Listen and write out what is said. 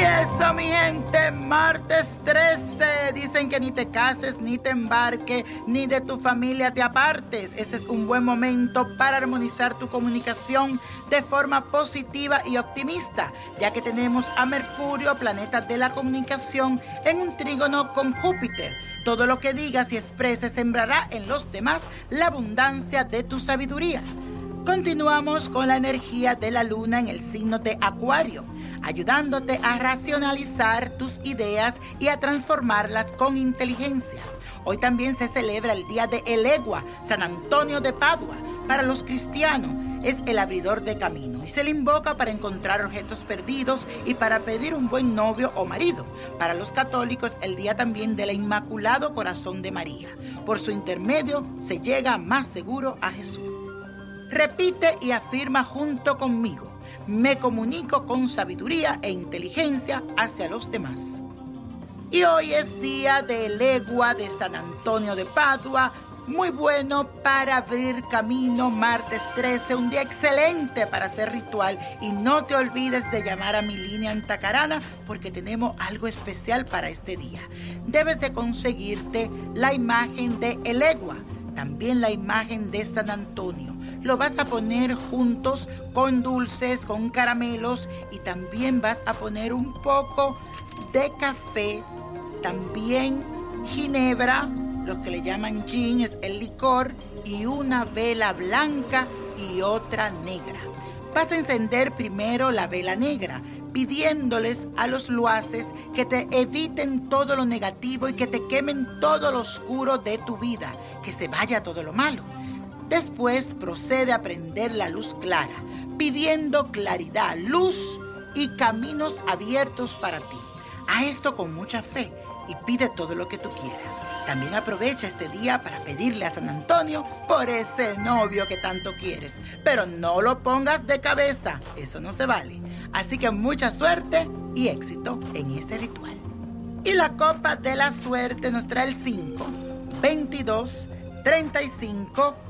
Eso, mi gente, martes 13. Dicen que ni te cases, ni te embarques, ni de tu familia te apartes. Este es un buen momento para armonizar tu comunicación de forma positiva y optimista, ya que tenemos a Mercurio, planeta de la comunicación, en un trígono con Júpiter. Todo lo que digas y expreses sembrará en los demás la abundancia de tu sabiduría. Continuamos con la energía de la luna en el signo de Acuario, ayudándote a racionalizar tus ideas y a transformarlas con inteligencia. Hoy también se celebra el Día de Elegua, San Antonio de Padua. Para los cristianos es el abridor de camino y se le invoca para encontrar objetos perdidos y para pedir un buen novio o marido. Para los católicos el día también del Inmaculado Corazón de María. Por su intermedio se llega más seguro a Jesús. Repite y afirma junto conmigo. Me comunico con sabiduría e inteligencia hacia los demás. Y hoy es día de legua de San Antonio de Padua. Muy bueno para abrir camino, martes 13, un día excelente para hacer ritual. Y no te olvides de llamar a mi línea en Tacarana porque tenemos algo especial para este día. Debes de conseguirte la imagen de Elegua, también la imagen de San Antonio lo vas a poner juntos con dulces, con caramelos y también vas a poner un poco de café, también ginebra, lo que le llaman gin es el licor y una vela blanca y otra negra. Vas a encender primero la vela negra, pidiéndoles a los luaces que te eviten todo lo negativo y que te quemen todo lo oscuro de tu vida, que se vaya todo lo malo. Después procede a prender la luz clara, pidiendo claridad, luz y caminos abiertos para ti. A esto con mucha fe y pide todo lo que tú quieras. También aprovecha este día para pedirle a San Antonio por ese novio que tanto quieres. Pero no lo pongas de cabeza, eso no se vale. Así que mucha suerte y éxito en este ritual. Y la copa de la suerte nos trae el 5, 22, 35,